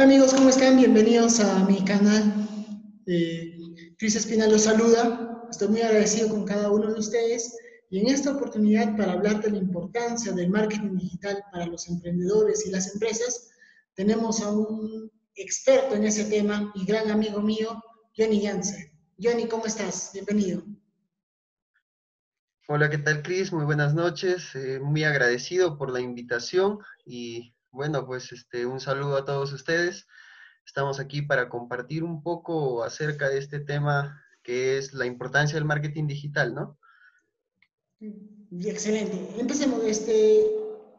Hola amigos, ¿cómo están? Bienvenidos a mi canal. Eh, Cris Espinal los saluda. Estoy muy agradecido con cada uno de ustedes y en esta oportunidad para hablar de la importancia del marketing digital para los emprendedores y las empresas, tenemos a un experto en ese tema y gran amigo mío, Johnny Janssen. Johnny, ¿cómo estás? Bienvenido. Hola, ¿qué tal, Cris? Muy buenas noches. Eh, muy agradecido por la invitación y bueno, pues este, un saludo a todos ustedes. Estamos aquí para compartir un poco acerca de este tema que es la importancia del marketing digital, ¿no? Excelente. Empecemos. Este,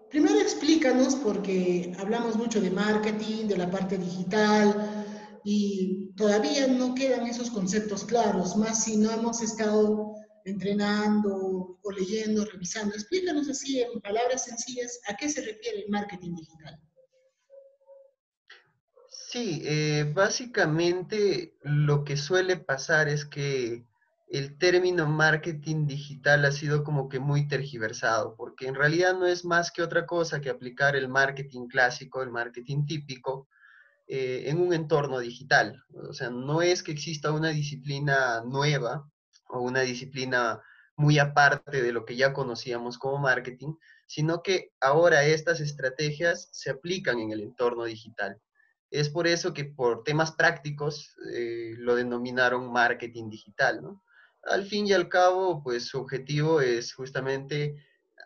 primero explícanos, porque hablamos mucho de marketing, de la parte digital, y todavía no quedan esos conceptos claros, más si no hemos estado entrenando o leyendo, revisando. Explícanos así en palabras sencillas a qué se refiere el marketing digital. Sí, eh, básicamente lo que suele pasar es que el término marketing digital ha sido como que muy tergiversado, porque en realidad no es más que otra cosa que aplicar el marketing clásico, el marketing típico, eh, en un entorno digital. O sea, no es que exista una disciplina nueva una disciplina muy aparte de lo que ya conocíamos como marketing, sino que ahora estas estrategias se aplican en el entorno digital. Es por eso que por temas prácticos eh, lo denominaron marketing digital. Al fin y al cabo, pues su objetivo es justamente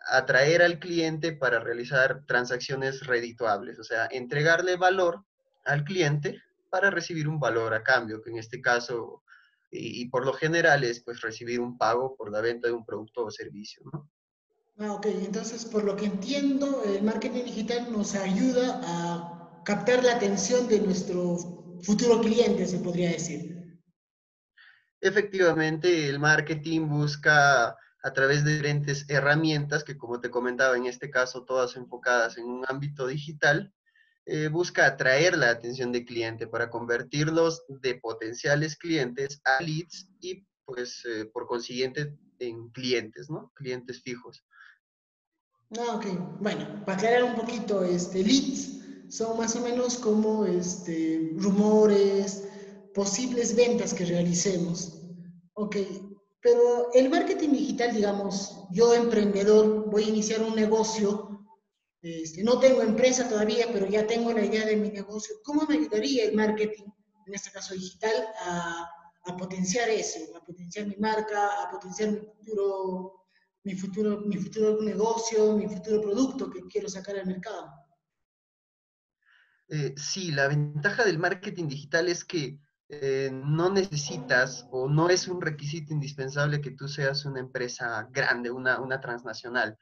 atraer al cliente para realizar transacciones redituables, o sea, entregarle valor al cliente para recibir un valor a cambio, que en este caso y, por lo general es pues recibir un pago por la venta de un producto o servicio, ¿no? Ah, ok, entonces por lo que entiendo, el marketing digital nos ayuda a captar la atención de nuestro futuro cliente, se podría decir. Efectivamente, el marketing busca a través de diferentes herramientas que, como te comentaba, en este caso todas enfocadas en un ámbito digital, eh, busca atraer la atención del cliente para convertirlos de potenciales clientes a leads y pues eh, por consiguiente en clientes, ¿no? Clientes fijos. Ah, ok. Bueno, para aclarar un poquito, este, leads son más o menos como este, rumores, posibles ventas que realicemos. Ok, pero el marketing digital, digamos, yo emprendedor, voy a iniciar un negocio este, no tengo empresa todavía, pero ya tengo la idea de mi negocio. ¿Cómo me ayudaría el marketing, en este caso digital, a, potenciar eso, a potenciar mi marca, a potenciar mi futuro, mi futuro, mi futuro negocio, mi futuro producto que quiero sacar al mercado? Eh, sí, la ventaja del marketing digital es que eh, no necesitas o no es un requisito indispensable que tú seas una empresa grande, una, una transnacional.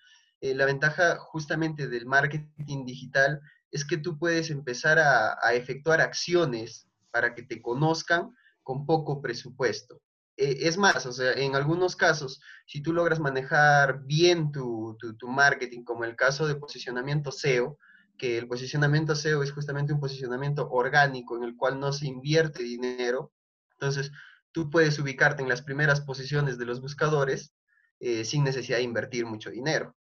Eh, la ventaja justamente del marketing digital es que tú puedes empezar a, efectuar acciones para que te conozcan con poco presupuesto. Eh, es más, o sea, en algunos casos, si tú logras manejar bien tu, marketing, como el caso de posicionamiento SEO, que el posicionamiento SEO es justamente un posicionamiento orgánico en el cual no se invierte dinero, entonces tú puedes ubicarte en las primeras posiciones de los buscadores eh, sin necesidad de invertir mucho dinero.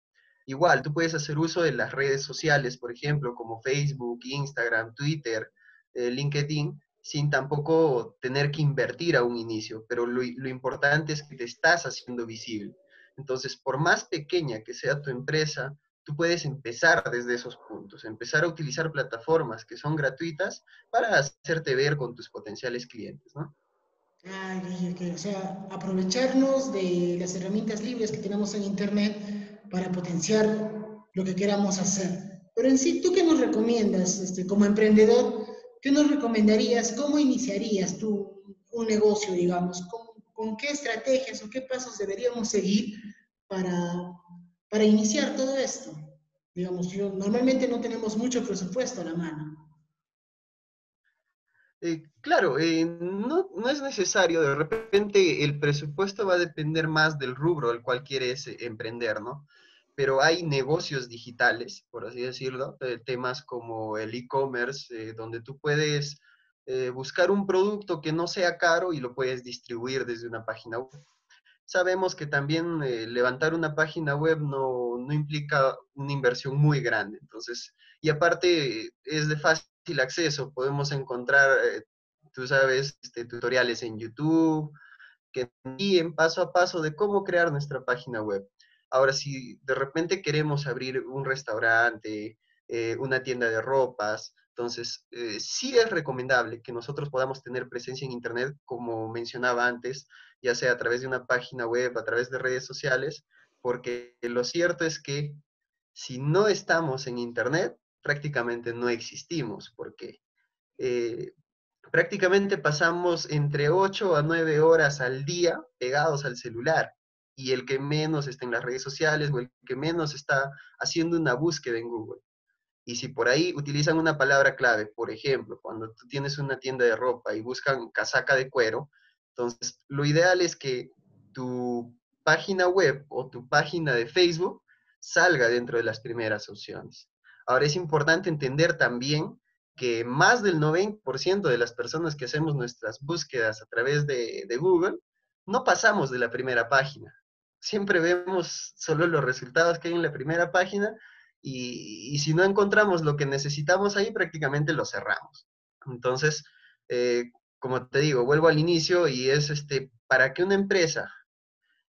Igual, tú puedes hacer uso de las redes sociales, por ejemplo, como Facebook, Instagram, Twitter, eh, LinkedIn, sin tampoco tener que invertir a un inicio, pero lo, lo, importante es que te estás haciendo visible. Entonces, por más pequeña que sea tu empresa, tú puedes empezar desde esos puntos, empezar a utilizar plataformas que son gratuitas para hacerte ver con tus potenciales clientes, ¿no? Ah, o sea, aprovecharnos de las herramientas libres que tenemos en Internet para potenciar lo que queramos hacer. Pero en sí, ¿tú qué nos recomiendas este, como emprendedor? ¿Qué nos recomendarías? ¿Cómo iniciarías tú un negocio, digamos? ¿Con, qué estrategias o qué pasos deberíamos seguir para, para iniciar todo esto? Digamos, yo, normalmente no tenemos mucho presupuesto a la mano. Eh, claro, eh, no, no, es necesario, de repente el presupuesto va a depender más del rubro al cual quieres eh, emprender, ¿no? Pero hay negocios digitales, por así decirlo, temas como el e-commerce, donde tú puedes buscar un producto que no sea caro y lo puedes distribuir desde una página web. Sabemos que también levantar una página web no, no implica una inversión muy grande, entonces, y aparte es de fácil acceso. Podemos encontrar, eh, tú sabes, este, tutoriales en YouTube que guíen paso a paso de cómo crear nuestra página web. Ahora, si de repente queremos abrir un restaurante, eh, una tienda de ropas, entonces eh, sí es recomendable que nosotros podamos tener presencia en Internet, como mencionaba antes, ya sea a través de una página web, a través de redes sociales, porque lo cierto es que si no estamos en Internet, prácticamente no existimos, porque eh, prácticamente pasamos entre 8 a 9 horas al día pegados al celular y el que menos está en las redes sociales o el que menos está haciendo una búsqueda en Google. Y si por ahí utilizan una palabra clave, por ejemplo, cuando tú tienes una tienda de ropa y buscan casaca de cuero, entonces lo ideal es que tu página web o tu página de Facebook salga dentro de las primeras opciones. Ahora es importante entender también que más del 90% de las personas que hacemos nuestras búsquedas a través de, Google no pasamos de la primera página siempre vemos solo los resultados que hay en la primera página y, si no encontramos lo que necesitamos ahí, prácticamente lo cerramos. Entonces, eh, como te digo, vuelvo al inicio y es este, para que una empresa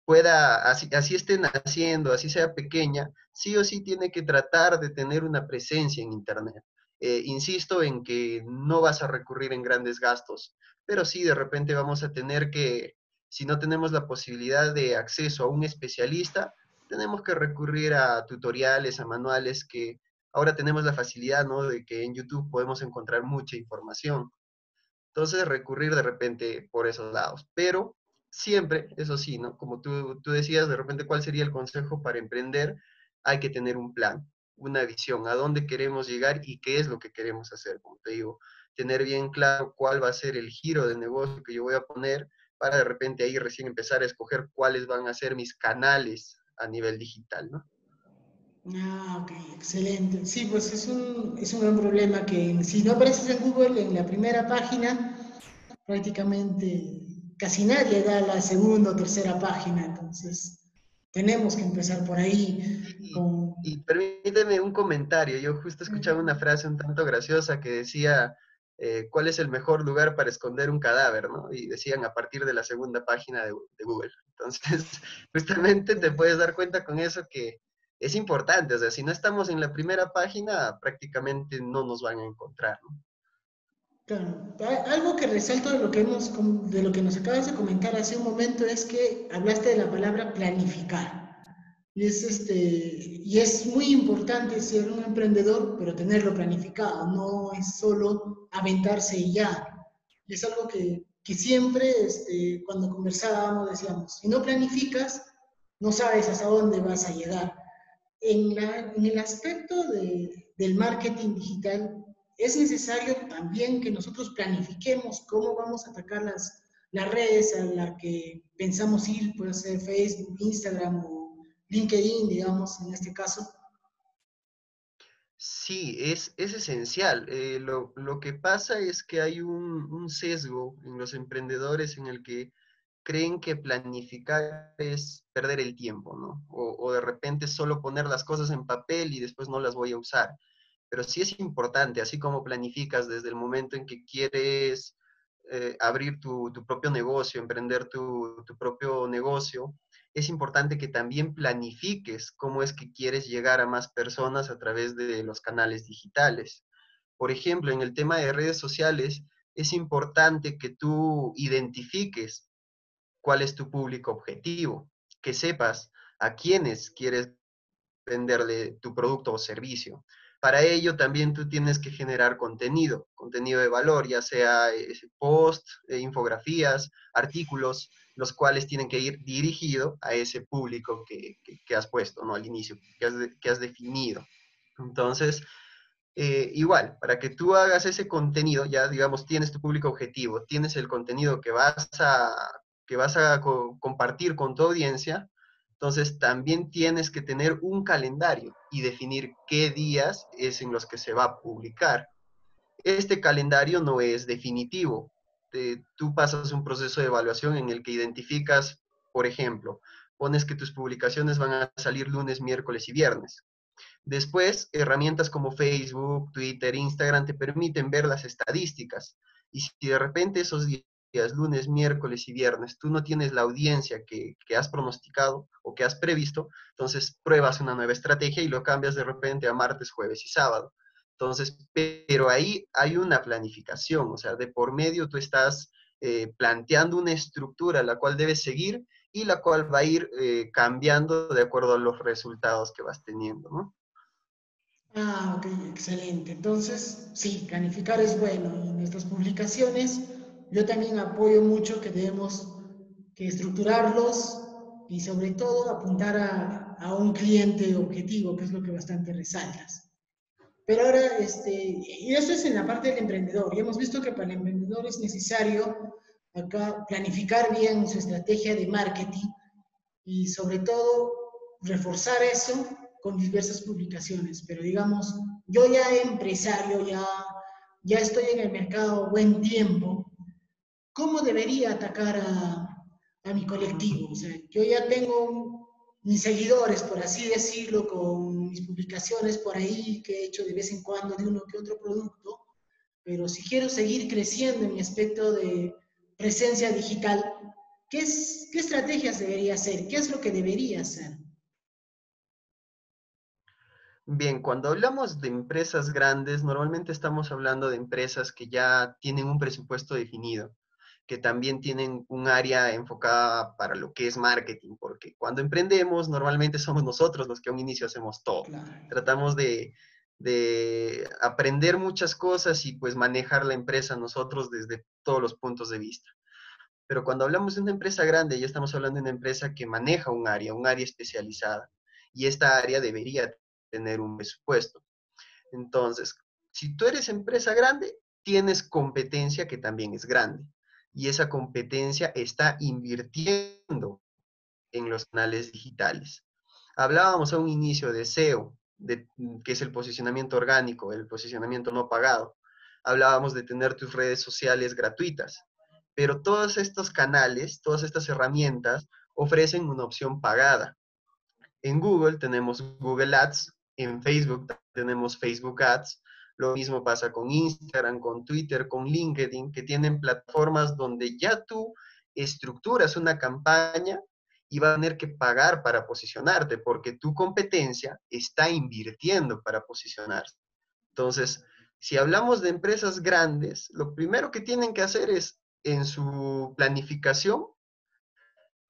pueda, así, así estén haciendo, así sea pequeña, sí o sí tiene que tratar de tener una presencia en Internet. Eh, insisto en que no vas a recurrir en grandes gastos, pero sí de repente vamos a tener que si no tenemos la posibilidad de acceso a un especialista, tenemos que recurrir a tutoriales, a manuales que ahora tenemos la facilidad, ¿no? De que en YouTube podemos encontrar mucha información. Entonces, recurrir de repente por esos lados. Pero siempre, eso sí, ¿no? Como tú, tú decías, de repente, ¿cuál sería el consejo para emprender? Hay que tener un plan, una visión, a dónde queremos llegar y qué es lo que queremos hacer. Como te digo, tener bien claro cuál va a ser el giro de negocio que yo voy a poner, para de repente ahí recién empezar a escoger cuáles van a ser mis canales a nivel digital, ¿no? Ah, ok, excelente. Sí, pues es un, es un gran problema que si no apareces en Google en la primera página, prácticamente casi nadie da la segunda o tercera página, entonces tenemos que empezar por ahí. Y, y permíteme un comentario, yo justo escuchaba una frase un tanto graciosa que decía, eh, cuál es el mejor lugar para esconder un cadáver, ¿no? Y decían a partir de la segunda página de, Google. Entonces, justamente te puedes dar cuenta con eso que es importante, o sea, si no estamos en la primera página, prácticamente no nos van a encontrar, ¿no? Claro. Algo que resalto de lo que, hemos, de lo que nos acabas de comentar hace un momento es que hablaste de la palabra planificar. Y es, este, y es muy importante ser un emprendedor, pero tenerlo planificado, no es solo aventarse y ya. Y es algo que, que siempre este, cuando conversábamos decíamos, si no planificas, no sabes hasta dónde vas a llegar. En, la, en el aspecto de, del marketing digital, es necesario también que nosotros planifiquemos cómo vamos a atacar las, las redes a las que pensamos ir, puede ser Facebook, Instagram o LinkedIn, digamos, en este caso? Sí, es, es esencial. Eh, lo, que pasa es que hay un, sesgo en los emprendedores en el que creen que planificar es perder el tiempo, ¿no? O, de repente solo poner las cosas en papel y después no las voy a usar. Pero sí es importante, así como planificas desde el momento en que quieres eh, abrir tu, propio negocio, emprender tu, tu propio negocio, es importante que también planifiques cómo es que quieres llegar a más personas a través de los canales digitales. Por ejemplo, en el tema de redes sociales, es importante que tú identifiques cuál es tu público objetivo, que sepas a quiénes quieres venderle tu producto o servicio. Para ello también tú tienes que generar contenido, contenido de valor, ya sea eh, post, eh, infografías, artículos, los cuales tienen que ir dirigido a ese público que, has puesto, ¿no? Al inicio, que has, que has definido. Entonces, eh, igual, para que tú hagas ese contenido, ya digamos, tienes tu público objetivo, tienes el contenido que vas a, que vas a compartir con tu audiencia, entonces también tienes que tener un calendario y definir qué días es en los que se va a publicar. Este calendario no es definitivo, tú pasas un proceso de evaluación en el que identificas, por ejemplo, pones que tus publicaciones van a salir lunes, miércoles y viernes. Después, herramientas como Facebook, Twitter, Instagram te permiten ver las estadísticas. Y si de repente esos lunes, miércoles y viernes, tú no tienes la audiencia que, que, has pronosticado o que has previsto, entonces pruebas una nueva estrategia y lo cambias de repente a martes, jueves y sábado. Entonces, pero ahí hay una planificación, o sea, de por medio tú estás eh, planteando una estructura la cual debes seguir y la cual va a ir eh, cambiando de acuerdo a los resultados que vas teniendo, ¿no? Ah, ok, excelente. Entonces, sí, planificar es bueno. En nuestras publicaciones yo también apoyo mucho que debemos que estructurarlos y sobre todo apuntar a, a un cliente objetivo, que es lo que bastante resaltas. Pero ahora, este, y eso es en la parte del emprendedor. Y hemos visto que para el emprendedor es necesario acá planificar bien su estrategia de marketing y sobre todo reforzar eso con diversas publicaciones. Pero digamos, yo ya empresario, ya, ya estoy en el mercado buen tiempo, ¿cómo debería atacar a, mi colectivo? O sea, yo ya tengo mis seguidores, por así decirlo, con mis publicaciones por ahí que he hecho de vez en cuando de uno que otro producto, pero si quiero seguir creciendo en mi aspecto de presencia digital, ¿qué, es, qué estrategias debería hacer? ¿Qué es lo que debería hacer? Bien, cuando hablamos de empresas grandes, normalmente estamos hablando de empresas que ya tienen un presupuesto definido que también tienen un área enfocada para lo que es marketing, porque cuando emprendemos normalmente somos nosotros los que a un inicio hacemos todo. Tratamos de, de, aprender muchas cosas y pues manejar la empresa nosotros desde todos los puntos de vista. Pero cuando hablamos de una empresa grande, ya estamos hablando de una empresa que maneja un área, un área especializada, y esta área debería tener un presupuesto. Entonces, si tú eres empresa grande, tienes competencia que también es grande y esa competencia está invirtiendo en los canales digitales. Hablábamos a un inicio de SEO, de, que es el posicionamiento orgánico, el posicionamiento no pagado. Hablábamos de tener tus redes sociales gratuitas, pero todos estos canales, todas estas herramientas ofrecen una opción pagada. En Google tenemos Google Ads, en Facebook tenemos Facebook Ads, lo mismo pasa con Instagram, con Twitter, con LinkedIn, que tienen plataformas donde ya tú estructuras una campaña y va a tener que pagar para posicionarte, porque tu competencia está invirtiendo para posicionarse. Entonces, si hablamos de empresas grandes, lo primero que tienen que hacer es en su planificación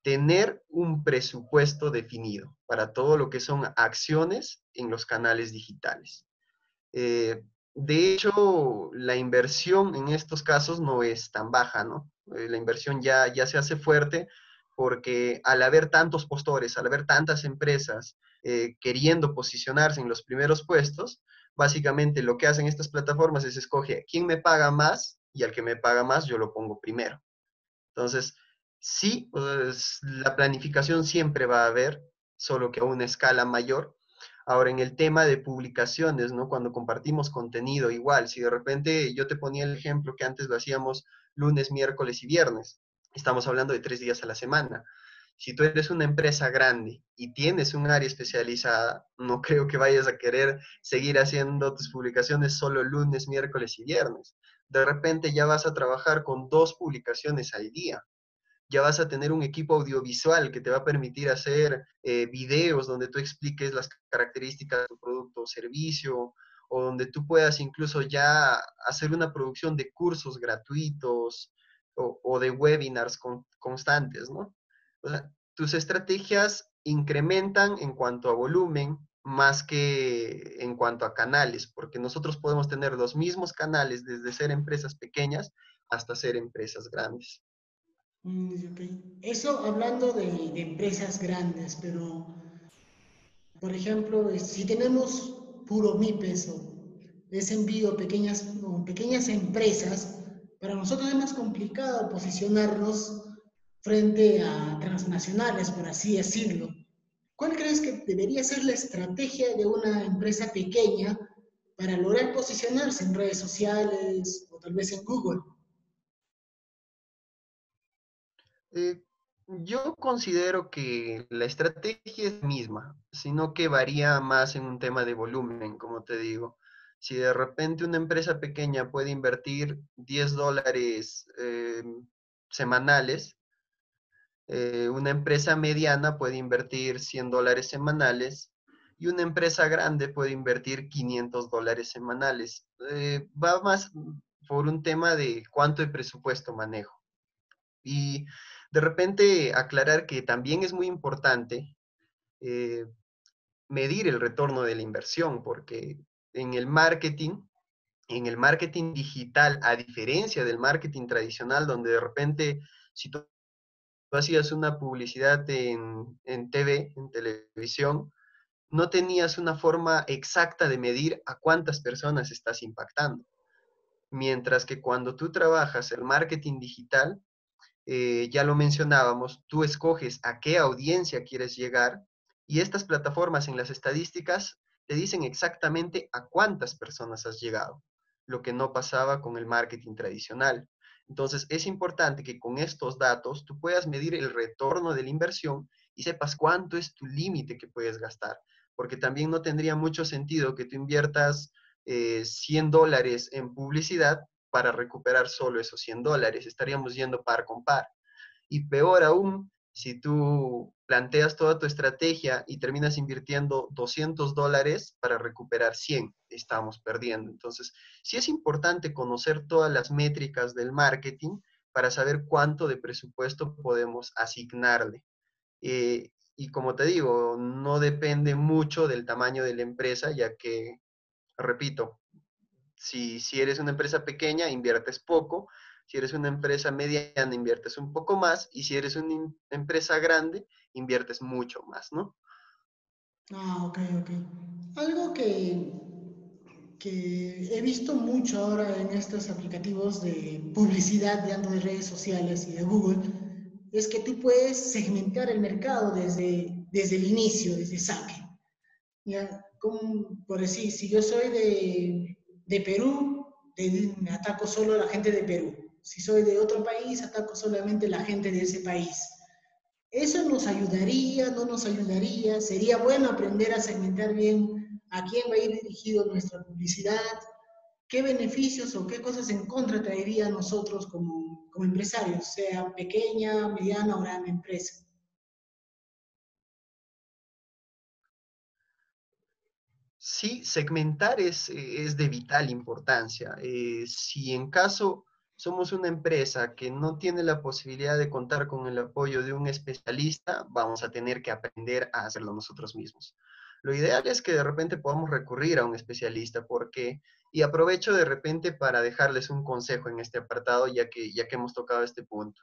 tener un presupuesto definido para todo lo que son acciones en los canales digitales. Eh, de hecho, la inversión en estos casos no es tan baja, ¿no? Eh, la inversión ya, ya se hace fuerte porque al haber tantos postores, al haber tantas empresas eh, queriendo posicionarse en los primeros puestos, básicamente lo que hacen estas plataformas es escoge quién me paga más y al que me paga más yo lo pongo primero. Entonces, sí, pues, la planificación siempre va a haber, solo que a una escala mayor, Ahora, en el tema de publicaciones, ¿no? Cuando compartimos contenido, igual, si de repente yo te ponía el ejemplo que antes lo hacíamos lunes, miércoles y viernes, estamos hablando de tres días a la semana. Si tú eres una empresa grande y tienes un área especializada, no creo que vayas a querer seguir haciendo tus publicaciones solo lunes, miércoles y viernes. De repente ya vas a trabajar con dos publicaciones al día ya vas a tener un equipo audiovisual que te va a permitir hacer eh, videos donde tú expliques las características de tu producto o servicio, o donde tú puedas incluso ya hacer una producción de cursos gratuitos o, de webinars constantes, ¿no? Tus estrategias incrementan en cuanto a volumen más que en cuanto a canales, porque nosotros podemos tener los mismos canales desde ser empresas pequeñas hasta ser empresas grandes. Eso hablando de, empresas grandes, pero por ejemplo, si tenemos puro MIPES o ese envío pequeñas, pequeñas empresas, para nosotros es más complicado posicionarnos frente a transnacionales, por así decirlo. ¿Cuál crees que debería ser la estrategia de una empresa pequeña para lograr posicionarse en redes sociales o tal vez en Google? Eh, Yo considero que la estrategia es misma, sino que varía más en un tema de volumen, como te digo. Si de repente una empresa pequeña puede invertir 10 dólares eh, semanales, eh, una empresa mediana puede invertir 100 dólares semanales y una empresa grande puede invertir 500 dólares semanales. Eh, va más por un tema de cuánto de presupuesto manejo. Y de repente aclarar que también es muy importante eh, medir el retorno de la inversión, porque en el marketing, en el marketing digital, a diferencia del marketing tradicional, donde de repente, si tú hacías una publicidad en, en TV, en televisión, no tenías una forma exacta de medir a cuántas personas estás impactando. Mientras que cuando tú trabajas el marketing digital, eh, ya lo mencionábamos, tú escoges a qué audiencia quieres llegar y estas plataformas en las estadísticas te dicen exactamente a cuántas personas has llegado, lo que no pasaba con el marketing tradicional. Entonces, es importante que con estos datos tú puedas medir el retorno de la inversión y sepas cuánto es tu límite que puedes gastar, porque también no tendría mucho sentido que tú inviertas 100 eh, dólares en publicidad para recuperar solo esos 100 dólares. Estaríamos yendo par con par. Y peor aún, si tú planteas toda tu estrategia y terminas invirtiendo 200 dólares para recuperar 100, estamos perdiendo. Entonces, sí es importante conocer todas las métricas del marketing para saber cuánto de presupuesto podemos asignarle. Eh, y como te digo, no depende mucho del tamaño de la empresa, ya que, repito, si, si eres una empresa pequeña, inviertes poco. Si eres una empresa mediana, inviertes un poco más. Y si eres una empresa grande, inviertes mucho más, ¿no? Ah, ok, ok. Algo que, que he visto mucho ahora en estos aplicativos de publicidad, de de redes sociales y de Google, es que tú puedes segmentar el mercado desde, desde el inicio, desde saque. ¿Ya? Como, por decir, si yo soy de, de Perú, ataco solo a la gente de Perú. Si soy de otro país, ataco solamente a la gente de ese país. ¿Eso nos ayudaría? ¿No nos ayudaría? ¿Sería bueno aprender a segmentar bien a quién va a ir dirigido nuestra publicidad? ¿Qué beneficios o qué cosas en contra traería a nosotros como, como empresarios, sea pequeña, mediana o gran empresa? Sí, segmentar es, es de vital importancia. Eh, si en caso somos una empresa que no tiene la posibilidad de contar con el apoyo de un especialista, vamos a tener que aprender a hacerlo nosotros mismos. Lo ideal es que de repente podamos recurrir a un especialista porque, y aprovecho de repente para dejarles un consejo en este apartado, ya que, ya que hemos tocado este punto.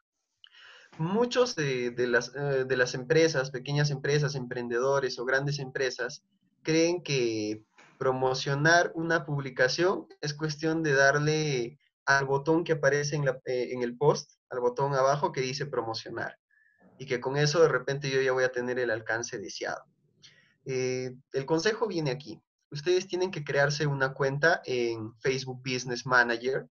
Muchos de, las, eh, de las empresas, pequeñas empresas, emprendedores o grandes empresas, creen que promocionar una publicación es cuestión de darle al botón que aparece en, eh, en, el post, al botón abajo que dice promocionar. Y que con eso de repente yo ya voy a tener el alcance deseado. Eh, el consejo viene aquí. Ustedes tienen que crearse una cuenta en Facebook Business Manager,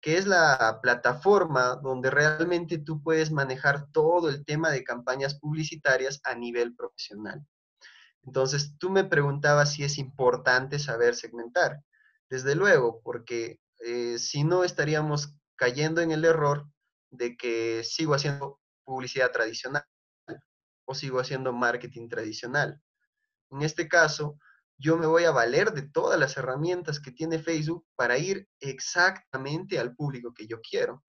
que es la plataforma donde realmente tú puedes manejar todo el tema de campañas publicitarias a nivel profesional. Entonces, tú me preguntabas si es importante saber segmentar. Desde luego, porque eh, si no estaríamos cayendo en el error de que sigo haciendo publicidad tradicional o sigo haciendo marketing tradicional. En este caso, yo me voy a valer de todas las herramientas que tiene Facebook para ir exactamente al público que yo quiero.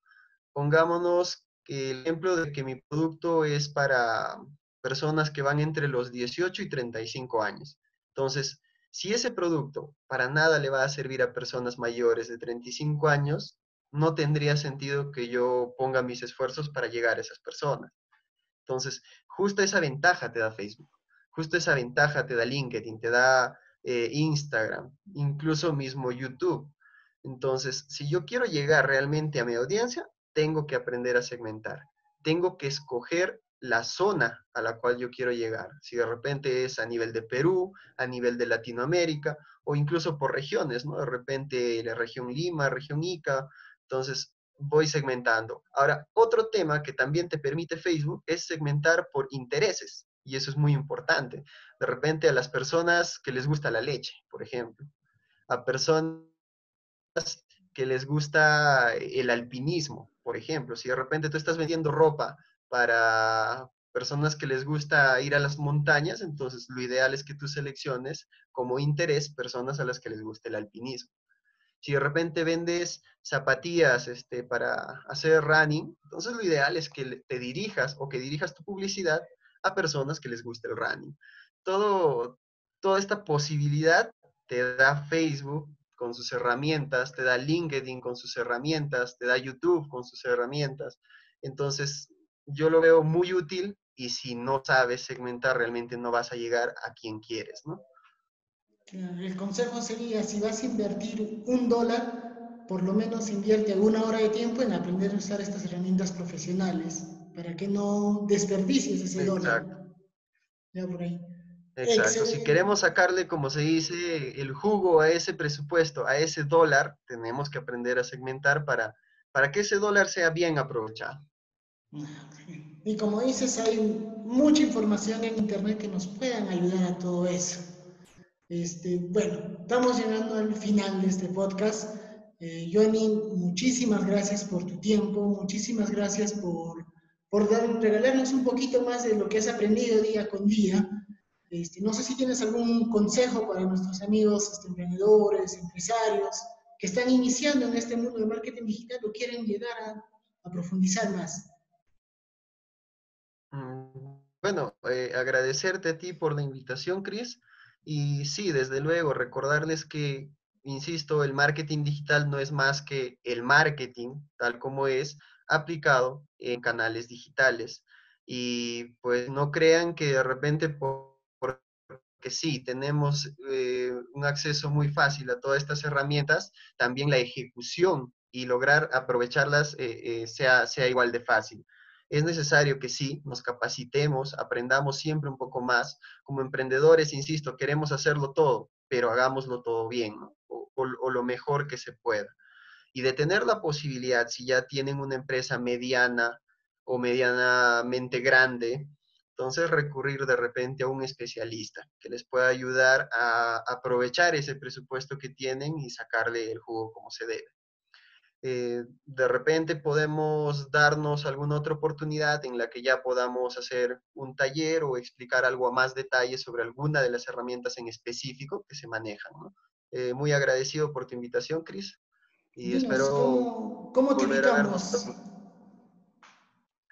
Pongámonos el ejemplo de que mi producto es para personas que van entre los 18 y 35 años. Entonces, si ese producto para nada le va a servir a personas mayores de 35 años, no tendría sentido que yo ponga mis esfuerzos para llegar a esas personas. Entonces, justo esa ventaja te da Facebook, justo esa ventaja te da LinkedIn, te da eh, Instagram, incluso mismo YouTube. Entonces, si yo quiero llegar realmente a mi audiencia, tengo que aprender a segmentar. Tengo que escoger la zona a la cual yo quiero llegar. Si de repente es a nivel de Perú, a nivel de Latinoamérica o incluso por regiones, ¿no? De repente la región Lima, región Ica. Entonces, voy segmentando. Ahora, otro tema que también te permite Facebook es segmentar por intereses, y eso es muy importante. De repente a las personas que les gusta la leche, por ejemplo, a personas que les gusta el alpinismo, por ejemplo, si de repente tú estás vendiendo ropa para personas que les gusta ir a las montañas, entonces lo ideal es que tú selecciones como interés personas a las que les guste el alpinismo. Si de repente vendes zapatillas este, para hacer running, entonces lo ideal es que te dirijas o que dirijas tu publicidad a personas que les guste el running. Todo, toda esta posibilidad te da Facebook con sus herramientas, te da LinkedIn con sus herramientas, te da YouTube con sus herramientas. Entonces, yo lo veo muy útil y si no sabes segmentar, realmente no vas a llegar a quien quieres, ¿no? El consejo sería, si vas a invertir un dólar, por lo menos invierte alguna hora de tiempo en aprender a usar estas herramientas profesionales, para que no desperdicies ese dólar. Ya por ahí. Exacto. Si queremos sacarle, como se dice, el jugo a ese presupuesto, a ese dólar, tenemos que aprender a segmentar para, para que ese dólar sea bien aprovechado. Y como dices, hay mucha información en Internet que nos puedan ayudar a todo eso. Este, bueno, estamos llegando al final de este podcast. Eh, Johnny, muchísimas gracias por tu tiempo, muchísimas gracias por, por regalarnos un poquito más de lo que has aprendido día con día. Este, no sé si tienes algún consejo para nuestros amigos este, emprendedores, empresarios que están iniciando en este mundo de marketing digital o quieren llegar a, a profundizar más. Bueno, eh, agradecerte a ti por la invitación, Cris. Y sí, desde luego, recordarles que, insisto, el marketing digital no es más que el marketing, tal como es, aplicado en canales digitales. Y pues no crean que de repente, porque sí, tenemos eh, un acceso muy fácil a todas estas herramientas, también la ejecución y lograr aprovecharlas eh, sea, sea igual de fácil es necesario que sí, nos capacitemos, aprendamos siempre un poco más. Como emprendedores, insisto, queremos hacerlo todo, pero hagámoslo todo bien o, lo mejor que se pueda. Y de tener la posibilidad, si ya tienen una empresa mediana o medianamente grande, entonces recurrir de repente a un especialista que les pueda ayudar a aprovechar ese presupuesto que tienen y sacarle el jugo como se debe. Eh, de repente podemos darnos alguna otra oportunidad en la que ya podamos hacer un taller o explicar algo a más detalle sobre alguna de las herramientas en específico que se manejan. Eh, muy agradecido por tu invitación, Cris. Y espero. ¿Cómo, te invitamos?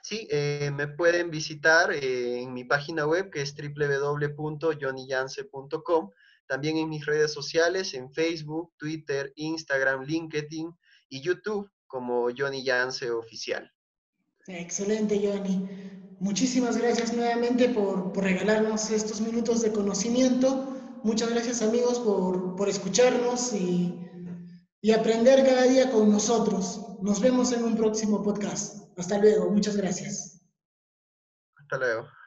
Sí, eh, me pueden visitar en mi página web que es www.johnnyyance.com. También en mis redes sociales, en Facebook, Twitter, Instagram, LinkedIn y YouTube como Johnny Yance Oficial. Excelente, Johnny. Muchísimas gracias nuevamente por, regalarnos estos minutos de conocimiento. Muchas gracias amigos por, escucharnos y, y aprender cada día con nosotros. Nos vemos en un próximo podcast. Hasta luego. Muchas gracias. Hasta luego.